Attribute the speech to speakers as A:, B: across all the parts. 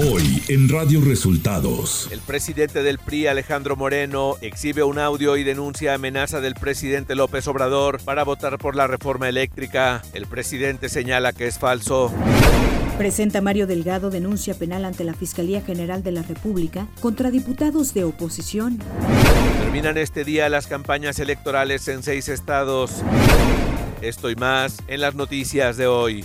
A: Hoy en Radio Resultados.
B: El presidente del PRI, Alejandro Moreno, exhibe un audio y denuncia amenaza del presidente López Obrador para votar por la reforma eléctrica. El presidente señala que es falso.
C: Presenta Mario Delgado denuncia penal ante la Fiscalía General de la República contra diputados de oposición.
B: Terminan este día las campañas electorales en seis estados. Esto y más en las noticias de hoy.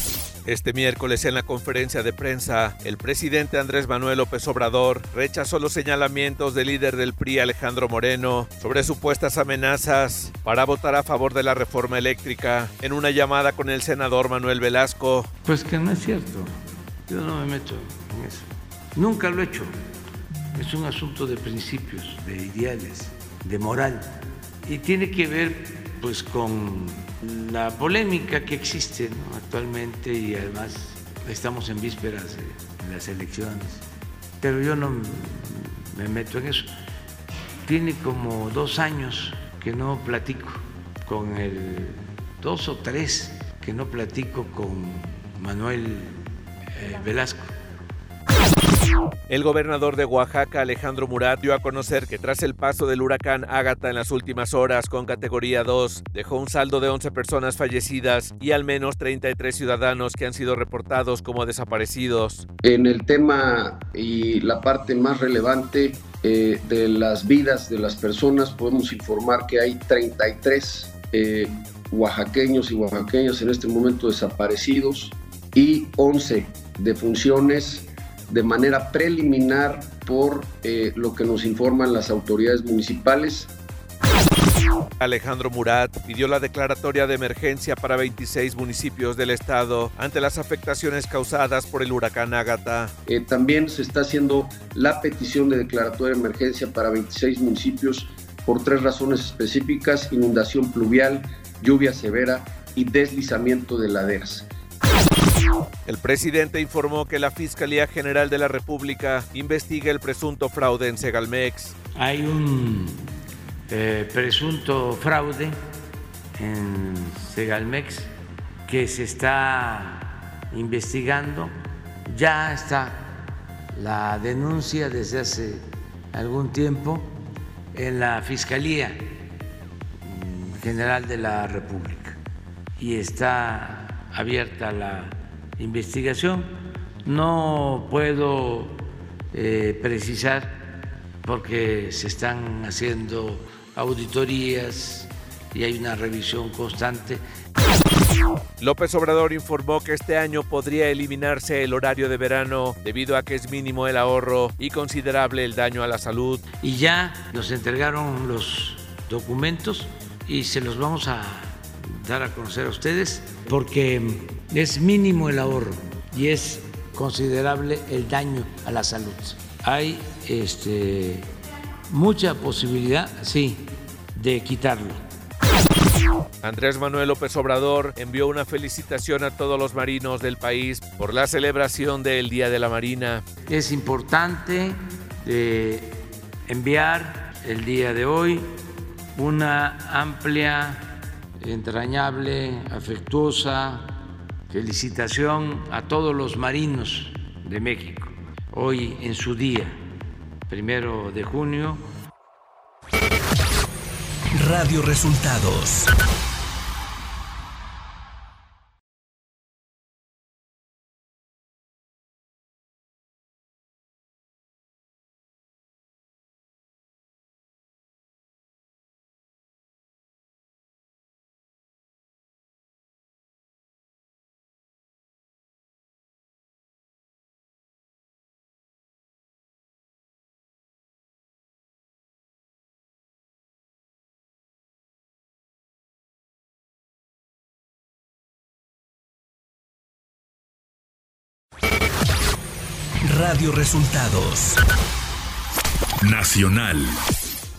B: Este miércoles en la conferencia de prensa, el presidente Andrés Manuel López Obrador rechazó los señalamientos del líder del PRI Alejandro Moreno sobre supuestas amenazas para votar a favor de la reforma eléctrica en una llamada con el senador Manuel Velasco.
D: Pues que no es cierto, yo no me meto en eso. Nunca lo he hecho. Es un asunto de principios, de ideales, de moral. Y tiene que ver pues con la polémica que existe actualmente y además estamos en vísperas de las elecciones. Pero yo no me meto en eso. Tiene como dos años que no platico con el, dos o tres que no platico con Manuel eh, Velasco
B: el gobernador de Oaxaca, Alejandro Murat, dio a conocer que tras el paso del huracán Ágata en las últimas horas con categoría 2, dejó un saldo de 11 personas fallecidas y al menos 33 ciudadanos que han sido reportados como desaparecidos.
E: En el tema y la parte más relevante eh, de las vidas de las personas, podemos informar que hay 33 eh, oaxaqueños y oaxaqueñas en este momento desaparecidos y 11 defunciones de manera preliminar por eh, lo que nos informan las autoridades municipales.
B: Alejandro Murat pidió la declaratoria de emergencia para 26 municipios del estado ante las afectaciones causadas por el huracán Ágata.
E: Eh, también se está haciendo la petición de declaratoria de emergencia para 26 municipios por tres razones específicas, inundación pluvial, lluvia severa y deslizamiento de laderas.
B: El presidente informó que la Fiscalía General de la República investiga el presunto fraude en Segalmex.
D: Hay un eh, presunto fraude en Segalmex que se está investigando. Ya está la denuncia desde hace algún tiempo en la Fiscalía General de la República y está abierta la investigación. No puedo eh, precisar porque se están haciendo auditorías y hay una revisión constante.
B: López Obrador informó que este año podría eliminarse el horario de verano debido a que es mínimo el ahorro y considerable el daño a la salud.
D: Y ya nos entregaron los documentos y se los vamos a dar a conocer a ustedes porque es mínimo el ahorro y es considerable el daño a la salud. Hay este, mucha posibilidad, sí, de quitarlo.
B: Andrés Manuel López Obrador envió una felicitación a todos los marinos del país por la celebración del Día de la Marina.
D: Es importante eh, enviar el día de hoy una amplia, entrañable, afectuosa felicitación a todos los marinos de México, hoy en su día, primero de junio.
A: Radio Resultados Radio Resultados Nacional.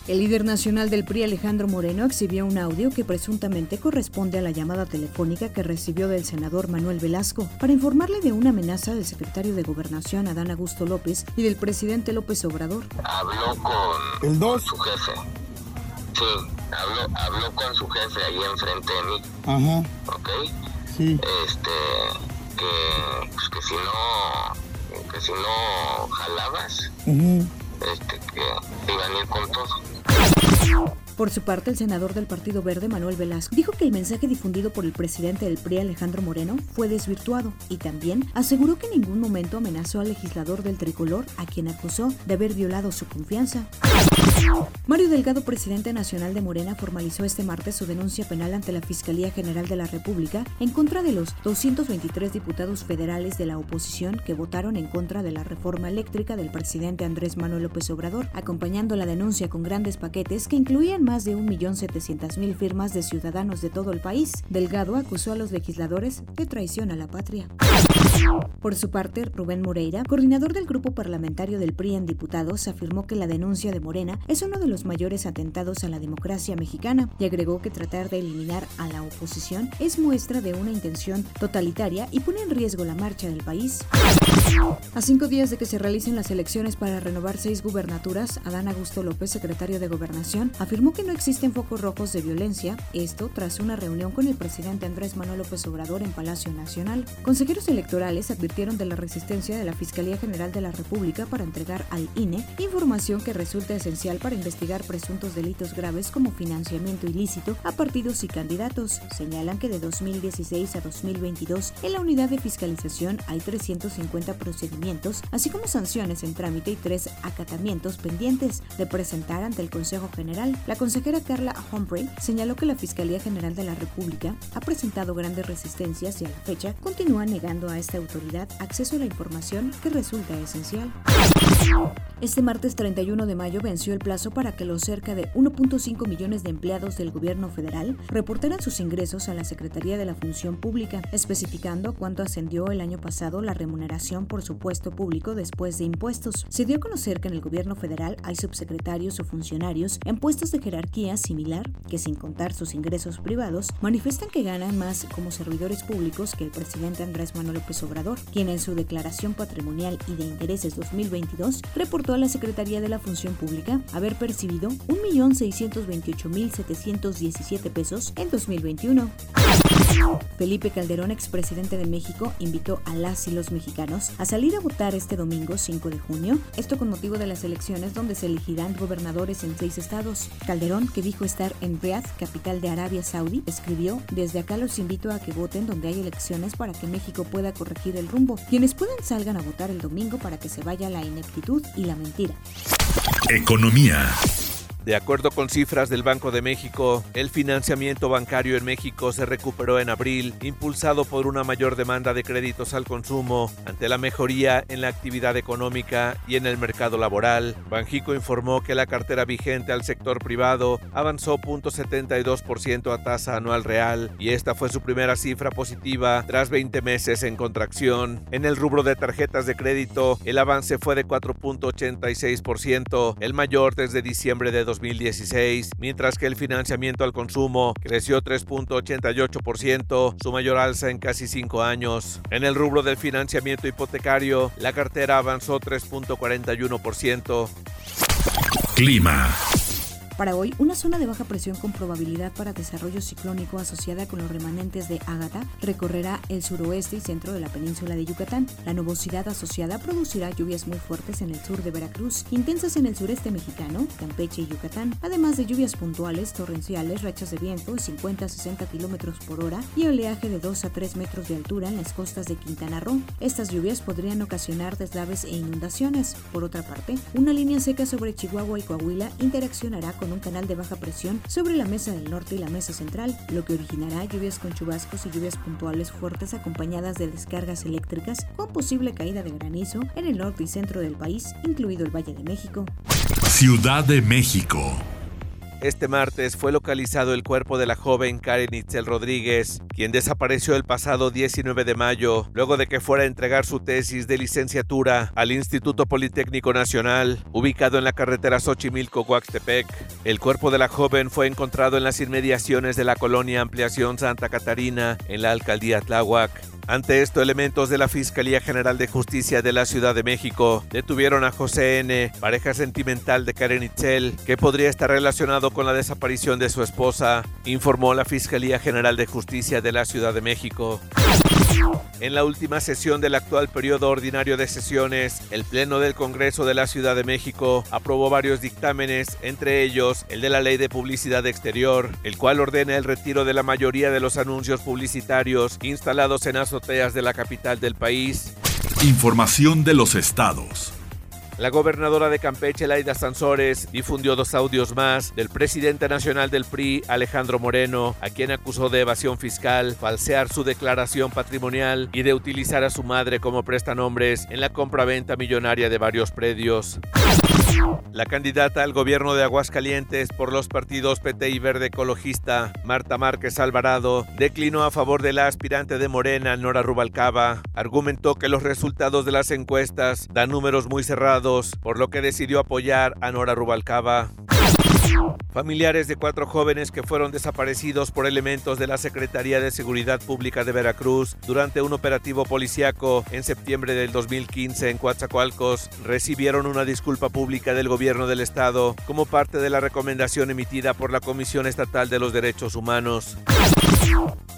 C: El líder nacional del PRI, Alejandro Moreno, exhibió un audio que presuntamente corresponde a la llamada telefónica que recibió del senador Manuel Velasco para informarle de una amenaza del secretario de Gobernación, Adán Augusto López, y del presidente López Obrador.
F: Habló con,
G: ¿El dos?
F: su jefe. Sí, habló, habló con su jefe ahí enfrente de mí,
G: Ajá,
F: ¿ok?
G: sí.
F: Este, que, pues, que si no, que si no jalabas,
G: ujú.
F: este, que iban a ir con todo.
C: Por su parte, el senador del Partido Verde, Manuel Velasco, dijo que el mensaje difundido por el presidente del PRI, Alejandro Moreno, fue desvirtuado y también aseguró que en ningún momento amenazó al legislador del tricolor, a quien acusó de haber violado su confianza. Mario Delgado, presidente nacional de Morena, formalizó este martes su denuncia penal ante la Fiscalía General de la República en contra de los 223 diputados federales de la oposición que votaron en contra de la reforma eléctrica del presidente Andrés Manuel López Obrador, acompañando la denuncia con grandes paquetes que incluían más de 1.700.000 firmas de ciudadanos de todo el país. Delgado acusó a los legisladores de traición a la patria. Por su parte, Rubén Moreira, coordinador del grupo parlamentario del PRI en diputados, afirmó que la denuncia de Morena es uno de los mayores atentados a la democracia mexicana y agregó que tratar de eliminar a la oposición es muestra de una intención totalitaria y pone en riesgo la marcha del país. A cinco días de que se realicen las elecciones para renovar seis gubernaturas, Adán Augusto López, secretario de Gobernación, afirmó que no existen focos rojos de violencia, esto tras una reunión con el presidente Andrés Manuel López Obrador en Palacio Nacional. Consejeros electorales advirtieron de la resistencia de la Fiscalía General de la República para entregar al INE información que resulta esencial para investigar presuntos delitos graves como financiamiento ilícito a partidos y candidatos. Señalan que de 2016 a 2022 en la unidad de fiscalización hay 350 procedimientos, así como sanciones en trámite y tres acatamientos pendientes de presentar ante el Consejo General. La consejera Carla Humphrey señaló que la Fiscalía General de la República ha presentado grandes resistencias y a la fecha continúa negando a esta autoridad acceso a la información que resulta esencial. Este martes 31 de mayo venció el plazo para que los cerca de 1.5 millones de empleados del gobierno federal reportaran sus ingresos a la Secretaría de la Función Pública, especificando cuánto ascendió el año pasado la remuneración por su puesto público después de impuestos. Se dio a conocer que en el gobierno federal hay subsecretarios o funcionarios en puestos de jerarquía similar que sin contar sus ingresos privados manifiestan que ganan más como servidores públicos que el presidente Andrés Manuel López Obrador, quien en su declaración patrimonial y de intereses 2022 reportó a la Secretaría de la Función Pública haber percibido 1.628.717 pesos en 2021. Felipe Calderón, expresidente de México, invitó a las y los mexicanos a salir a votar este domingo 5 de junio, esto con motivo de las elecciones donde se elegirán gobernadores en seis estados. Calderón, que dijo estar en Riyadh, capital de Arabia Saudí, escribió, desde acá los invito a que voten donde hay elecciones para que México pueda corregir el rumbo. Quienes pueden salgan a votar el domingo para que se vaya la ineptitud y la mentira.
A: Economía.
B: De acuerdo con cifras del Banco de México, el financiamiento bancario en México se recuperó en abril, impulsado por una mayor demanda de créditos al consumo ante la mejoría en la actividad económica y en el mercado laboral. Banjico informó que la cartera vigente al sector privado avanzó 0.72% a tasa anual real y esta fue su primera cifra positiva tras 20 meses en contracción. En el rubro de tarjetas de crédito, el avance fue de 4.86%, el mayor desde diciembre de 2016, mientras que el financiamiento al consumo creció 3.88%, su mayor alza en casi cinco años. En el rubro del financiamiento hipotecario, la cartera avanzó 3.41%.
A: Clima.
C: Para hoy, una zona de baja presión con probabilidad para desarrollo ciclónico asociada con los remanentes de Ágata recorrerá el suroeste y centro de la península de Yucatán. La nubosidad asociada producirá lluvias muy fuertes en el sur de Veracruz, intensas en el sureste mexicano, Campeche y Yucatán, además de lluvias puntuales, torrenciales, rachas de viento de 50 a 60 kilómetros por hora y oleaje de 2 a 3 metros de altura en las costas de Quintana Roo. Estas lluvias podrían ocasionar deslaves e inundaciones. Por otra parte, una línea seca sobre Chihuahua y Coahuila interaccionará con un canal de baja presión sobre la mesa del norte y la mesa central, lo que originará lluvias con chubascos y lluvias puntuales fuertes acompañadas de descargas eléctricas con posible caída de granizo en el norte y centro del país, incluido el Valle de México.
A: Ciudad de México.
B: Este martes fue localizado el cuerpo de la joven Karen Itzel Rodríguez, quien desapareció el pasado 19 de mayo, luego de que fuera a entregar su tesis de licenciatura al Instituto Politécnico Nacional, ubicado en la carretera Xochimilco-Coaxtepec. El cuerpo de la joven fue encontrado en las inmediaciones de la colonia Ampliación Santa Catarina, en la alcaldía Tláhuac. Ante esto, elementos de la Fiscalía General de Justicia de la Ciudad de México detuvieron a José N., pareja sentimental de Karen Itzel, que podría estar relacionado con la desaparición de su esposa, informó la Fiscalía General de Justicia de la Ciudad de México. En la última sesión del actual periodo ordinario de sesiones, el Pleno del Congreso de la Ciudad de México aprobó varios dictámenes, entre ellos el de la Ley de Publicidad Exterior, el cual ordena el retiro de la mayoría de los anuncios publicitarios instalados en azoteas de la capital del país.
A: Información de los estados.
B: La gobernadora de Campeche, Laida Sansores, difundió dos audios más del presidente nacional del PRI, Alejandro Moreno, a quien acusó de evasión fiscal, falsear su declaración patrimonial y de utilizar a su madre como prestanombres en la compra-venta millonaria de varios predios. La candidata al gobierno de Aguascalientes por los partidos PT y Verde Ecologista, Marta Márquez Alvarado, declinó a favor de la aspirante de Morena, Nora Rubalcaba. Argumentó que los resultados de las encuestas dan números muy cerrados, por lo que decidió apoyar a Nora Rubalcaba. Familiares de cuatro jóvenes que fueron desaparecidos por elementos de la Secretaría de Seguridad Pública de Veracruz durante un operativo policiaco en septiembre del 2015 en Coatzacoalcos recibieron una disculpa pública del gobierno del estado como parte de la recomendación emitida por la Comisión Estatal de los Derechos Humanos.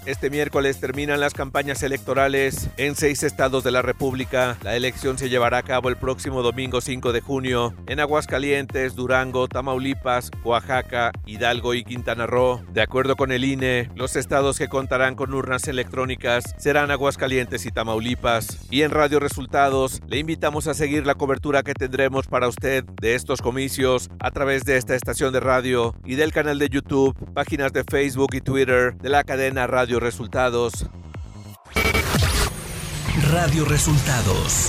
B: Este miércoles terminan las campañas electorales en seis estados de la República. La elección se llevará a cabo el próximo domingo 5 de junio en Aguascalientes, Durango, Tamaulipas, Oaxaca, Hidalgo y Quintana Roo. De acuerdo con el INE, los estados que contarán con urnas electrónicas serán Aguascalientes y Tamaulipas. Y en Radio Resultados le invitamos a seguir la cobertura que tendremos para usted de estos comicios a través de esta estación de radio y del canal de YouTube, páginas de Facebook y Twitter de la cadena Radio Resultados.
A: Radio Resultados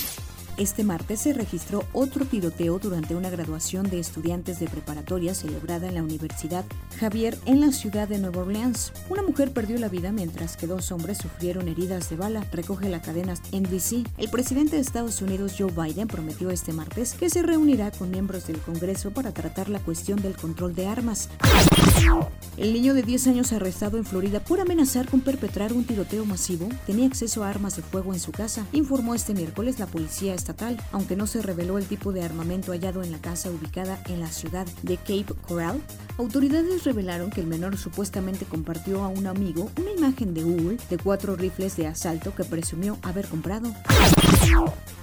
C: Este martes se registró otro tiroteo durante una graduación de estudiantes de preparatoria celebrada en la Universidad Javier en la ciudad de Nueva Orleans. Una mujer perdió la vida mientras que dos hombres sufrieron heridas de bala, recoge la cadena NBC. El presidente de Estados Unidos Joe Biden prometió este martes que se reunirá con miembros del Congreso para tratar la cuestión del control de armas. El niño de 10 años arrestado en Florida por amenazar con perpetrar un tiroteo masivo tenía acceso a armas de fuego en su casa, informó este miércoles la policía aunque no se reveló el tipo de armamento hallado en la casa ubicada en la ciudad de Cape Coral. Autoridades revelaron que el menor supuestamente compartió a un amigo una imagen de Google de cuatro rifles de asalto que presumió haber comprado.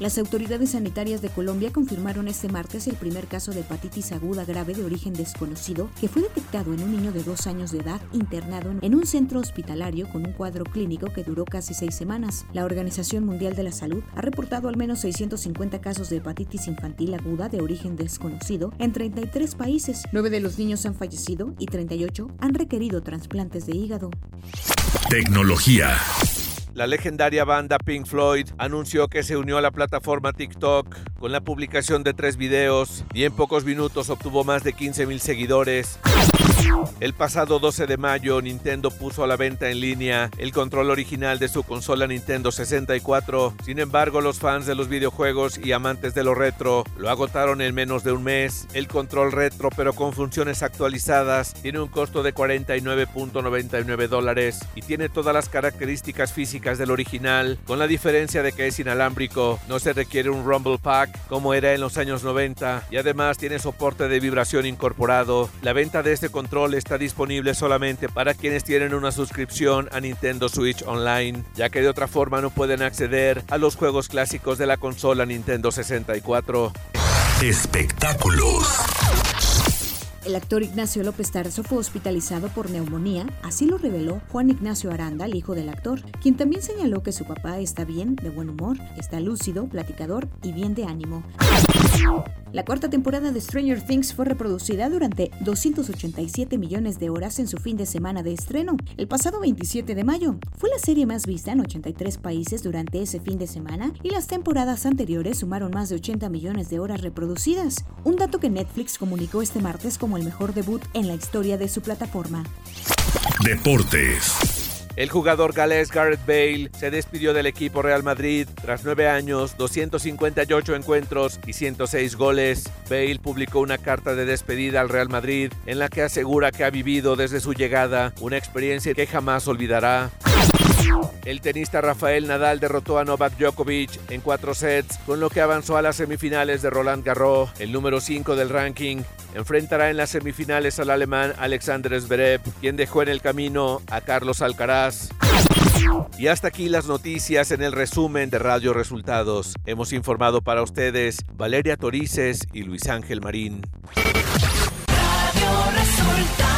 C: Las autoridades sanitarias de Colombia confirmaron este martes el primer caso de hepatitis aguda grave de origen desconocido que fue detectado en un niño de dos años de edad internado en un centro hospitalario con un cuadro clínico que duró casi seis semanas. La Organización Mundial de la Salud ha reportado al menos 650 casos de hepatitis infantil aguda de origen desconocido en 33 países. Nueve de los niños han fallecido y 38 han requerido trasplantes de hígado.
A: Tecnología.
B: La legendaria banda Pink Floyd anunció que se unió a la plataforma TikTok con la publicación de tres videos y en pocos minutos obtuvo más de 15 mil seguidores. El pasado 12 de mayo, Nintendo puso a la venta en línea el control original de su consola Nintendo 64. Sin embargo, los fans de los videojuegos y amantes de lo retro lo agotaron en menos de un mes. El control retro, pero con funciones actualizadas, tiene un costo de 49.99 dólares y tiene todas las características físicas del original, con la diferencia de que es inalámbrico, no se requiere un Rumble Pack como era en los años 90 y además tiene soporte de vibración incorporado. La venta de este control control está disponible solamente para quienes tienen una suscripción a Nintendo Switch Online, ya que de otra forma no pueden acceder a los juegos clásicos de la consola Nintendo 64.
A: Espectáculos.
C: El actor Ignacio López Tarso fue hospitalizado por neumonía, así lo reveló Juan Ignacio Aranda, el hijo del actor, quien también señaló que su papá está bien, de buen humor, está lúcido, platicador y bien de ánimo. La cuarta temporada de Stranger Things fue reproducida durante 287 millones de horas en su fin de semana de estreno, el pasado 27 de mayo. Fue la serie más vista en 83 países durante ese fin de semana y las temporadas anteriores sumaron más de 80 millones de horas reproducidas, un dato que Netflix comunicó este martes como el mejor debut en la historia de su plataforma.
A: Deportes.
B: El jugador galés Gareth Bale se despidió del equipo Real Madrid tras nueve años, 258 encuentros y 106 goles. Bale publicó una carta de despedida al Real Madrid en la que asegura que ha vivido desde su llegada una experiencia que jamás olvidará. El tenista Rafael Nadal derrotó a Novak Djokovic en cuatro sets, con lo que avanzó a las semifinales de Roland Garros, el número 5 del ranking. Enfrentará en las semifinales al alemán Alexander Zverev, quien dejó en el camino a Carlos Alcaraz. Y hasta aquí las noticias en el resumen de Radio Resultados. Hemos informado para ustedes Valeria Torices y Luis Ángel Marín.
G: Radio Resultados.